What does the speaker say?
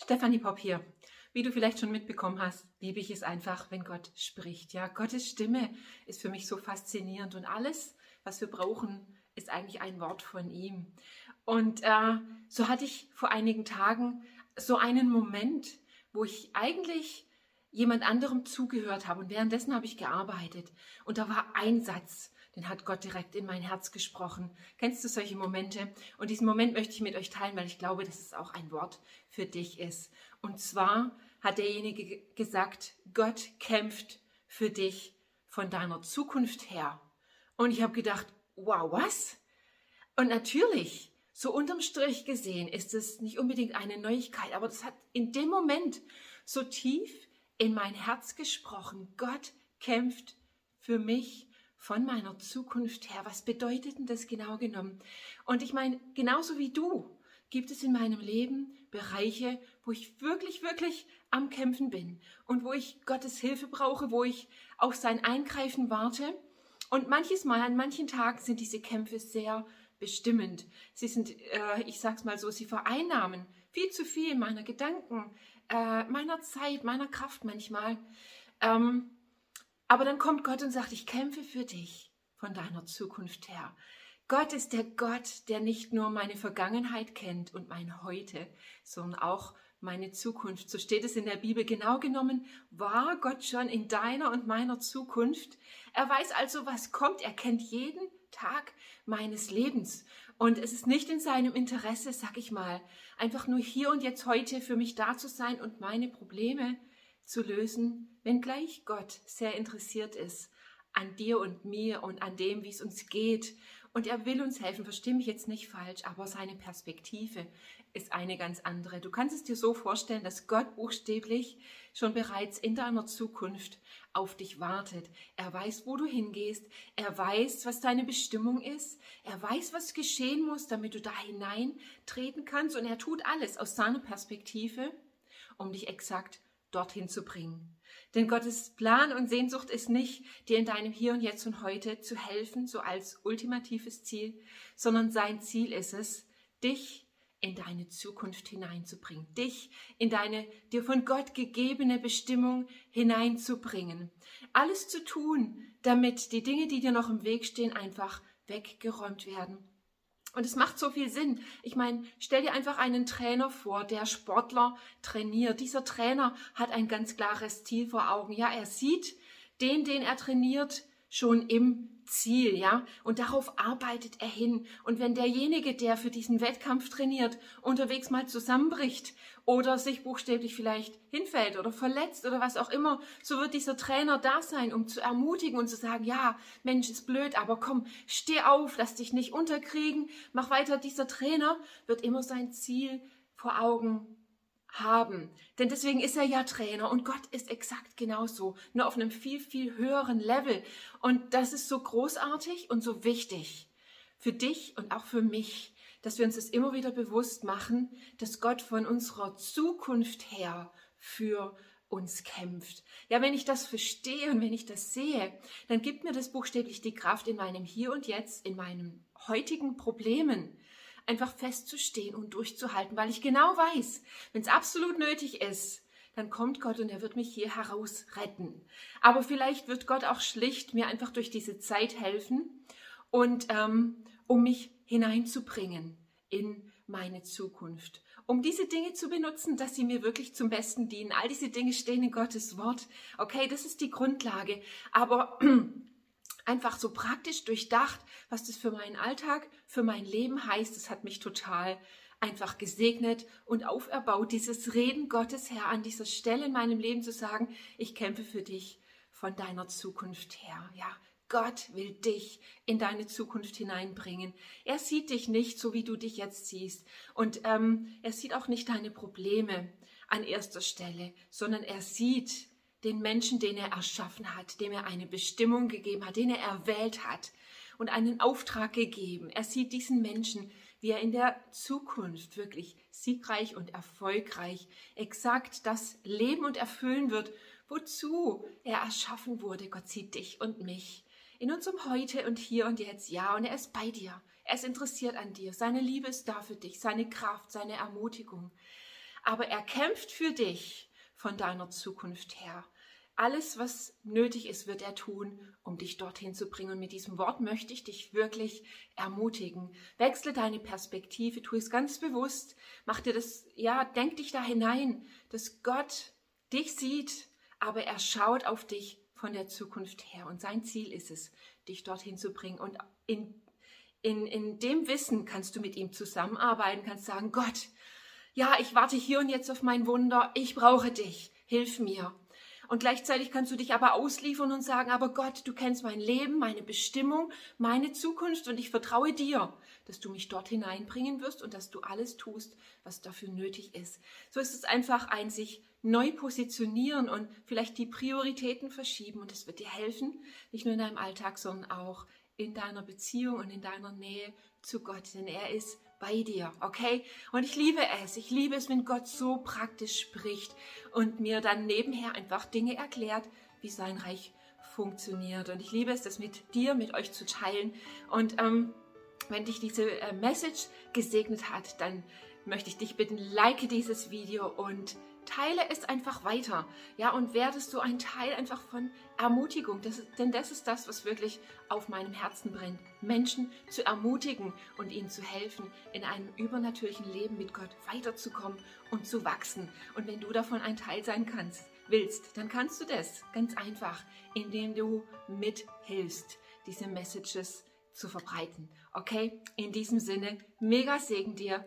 Stefanie Popp hier. Wie du vielleicht schon mitbekommen hast, liebe ich es einfach, wenn Gott spricht. Ja, Gottes Stimme ist für mich so faszinierend und alles, was wir brauchen, ist eigentlich ein Wort von ihm. Und äh, so hatte ich vor einigen Tagen so einen Moment, wo ich eigentlich jemand anderem zugehört habe und währenddessen habe ich gearbeitet und da war ein Satz, den hat Gott direkt in mein Herz gesprochen. Kennst du solche Momente? Und diesen Moment möchte ich mit euch teilen, weil ich glaube, dass es auch ein Wort für dich ist. Und zwar hat derjenige gesagt, Gott kämpft für dich von deiner Zukunft her. Und ich habe gedacht, wow, was? Und natürlich, so unterm Strich gesehen, ist es nicht unbedingt eine Neuigkeit, aber das hat in dem Moment so tief in mein Herz gesprochen. Gott kämpft für mich von meiner Zukunft her. Was bedeutet denn das genau genommen? Und ich meine, genauso wie du gibt es in meinem Leben Bereiche, wo ich wirklich, wirklich am Kämpfen bin und wo ich Gottes Hilfe brauche, wo ich auf sein Eingreifen warte. Und manches Mal, an manchen Tagen sind diese Kämpfe sehr bestimmend. Sie sind, äh, ich sag's mal so, sie vereinnahmen viel zu viel meiner Gedanken, äh, meiner Zeit, meiner Kraft manchmal. Ähm, aber dann kommt Gott und sagt, ich kämpfe für dich von deiner Zukunft her. Gott ist der Gott, der nicht nur meine Vergangenheit kennt und mein Heute, sondern auch meine Zukunft. So steht es in der Bibel. Genau genommen war Gott schon in deiner und meiner Zukunft. Er weiß also, was kommt. Er kennt jeden Tag meines Lebens. Und es ist nicht in seinem Interesse, sag ich mal, einfach nur hier und jetzt heute für mich da zu sein und meine Probleme zu lösen, wenngleich Gott sehr interessiert ist an dir und mir und an dem, wie es uns geht. Und er will uns helfen, verstehe mich jetzt nicht falsch, aber seine Perspektive ist eine ganz andere. Du kannst es dir so vorstellen, dass Gott buchstäblich schon bereits in deiner Zukunft auf dich wartet. Er weiß, wo du hingehst. Er weiß, was deine Bestimmung ist. Er weiß, was geschehen muss, damit du da hineintreten kannst. Und er tut alles aus seiner Perspektive, um dich exakt dorthin zu bringen. Denn Gottes Plan und Sehnsucht ist nicht, dir in deinem Hier und Jetzt und heute zu helfen, so als ultimatives Ziel, sondern sein Ziel ist es, dich in deine Zukunft hineinzubringen, dich in deine dir von Gott gegebene Bestimmung hineinzubringen. Alles zu tun, damit die Dinge, die dir noch im Weg stehen, einfach weggeräumt werden und es macht so viel Sinn. Ich meine, stell dir einfach einen Trainer vor, der Sportler trainiert. Dieser Trainer hat ein ganz klares Ziel vor Augen. Ja, er sieht den, den er trainiert, schon im Ziel, ja, und darauf arbeitet er hin. Und wenn derjenige, der für diesen Wettkampf trainiert, unterwegs mal zusammenbricht oder sich buchstäblich vielleicht hinfällt oder verletzt oder was auch immer, so wird dieser Trainer da sein, um zu ermutigen und zu sagen, ja, Mensch, ist blöd, aber komm, steh auf, lass dich nicht unterkriegen, mach weiter. Dieser Trainer wird immer sein Ziel vor Augen haben. Denn deswegen ist er ja Trainer und Gott ist exakt genauso, nur auf einem viel, viel höheren Level. Und das ist so großartig und so wichtig für dich und auch für mich, dass wir uns das immer wieder bewusst machen, dass Gott von unserer Zukunft her für uns kämpft. Ja, wenn ich das verstehe und wenn ich das sehe, dann gibt mir das buchstäblich die Kraft in meinem Hier und Jetzt, in meinen heutigen Problemen, einfach festzustehen und durchzuhalten, weil ich genau weiß, wenn es absolut nötig ist, dann kommt Gott und er wird mich hier heraus retten. Aber vielleicht wird Gott auch schlicht mir einfach durch diese Zeit helfen und ähm, um mich hineinzubringen in meine Zukunft. Um diese Dinge zu benutzen, dass sie mir wirklich zum Besten dienen. All diese Dinge stehen in Gottes Wort. Okay, das ist die Grundlage. Aber einfach so praktisch durchdacht, was das für meinen Alltag, für mein Leben heißt. Das hat mich total einfach gesegnet und auferbaut, dieses Reden Gottes her an dieser Stelle in meinem Leben zu sagen, ich kämpfe für dich von deiner Zukunft her. Ja, Gott will dich in deine Zukunft hineinbringen. Er sieht dich nicht so, wie du dich jetzt siehst. Und ähm, er sieht auch nicht deine Probleme an erster Stelle, sondern er sieht den Menschen, den er erschaffen hat, dem er eine Bestimmung gegeben hat, den er erwählt hat und einen Auftrag gegeben. Er sieht diesen Menschen, wie er in der Zukunft wirklich siegreich und erfolgreich exakt das leben und erfüllen wird, wozu er erschaffen wurde. Gott sieht dich und mich in unserem Heute und hier und jetzt. Ja, und er ist bei dir. Er ist interessiert an dir. Seine Liebe ist da für dich, seine Kraft, seine Ermutigung. aber er kämpft für dich von deiner Zukunft her. Alles, was nötig ist, wird er tun, um dich dorthin zu bringen. Und mit diesem Wort möchte ich dich wirklich ermutigen. Wechsle deine Perspektive, tu es ganz bewusst. Mach dir das, ja, denk dich da hinein, dass Gott dich sieht, aber er schaut auf dich von der Zukunft her. Und sein Ziel ist es, dich dorthin zu bringen. Und in, in, in dem Wissen kannst du mit ihm zusammenarbeiten, kannst sagen, Gott, ja, ich warte hier und jetzt auf mein Wunder. Ich brauche dich. Hilf mir. Und gleichzeitig kannst du dich aber ausliefern und sagen, aber Gott, du kennst mein Leben, meine Bestimmung, meine Zukunft und ich vertraue dir, dass du mich dort hineinbringen wirst und dass du alles tust, was dafür nötig ist. So ist es einfach ein sich neu positionieren und vielleicht die Prioritäten verschieben und es wird dir helfen, nicht nur in deinem Alltag, sondern auch in deiner Beziehung und in deiner Nähe zu Gott, denn er ist bei dir, okay? Und ich liebe es. Ich liebe es, wenn Gott so praktisch spricht und mir dann nebenher einfach Dinge erklärt, wie sein Reich funktioniert. Und ich liebe es, das mit dir, mit euch zu teilen. Und ähm, wenn dich diese äh, Message gesegnet hat, dann möchte ich dich bitten, like dieses Video und teile es einfach weiter. Ja, und werdest du ein Teil einfach von Ermutigung. Das ist, denn das ist das, was wirklich auf meinem Herzen brennt. Menschen zu ermutigen und ihnen zu helfen, in einem übernatürlichen Leben mit Gott weiterzukommen und zu wachsen. Und wenn du davon ein Teil sein kannst, willst, dann kannst du das ganz einfach, indem du mithilfst, diese Messages zu verbreiten. Okay? In diesem Sinne, mega Segen dir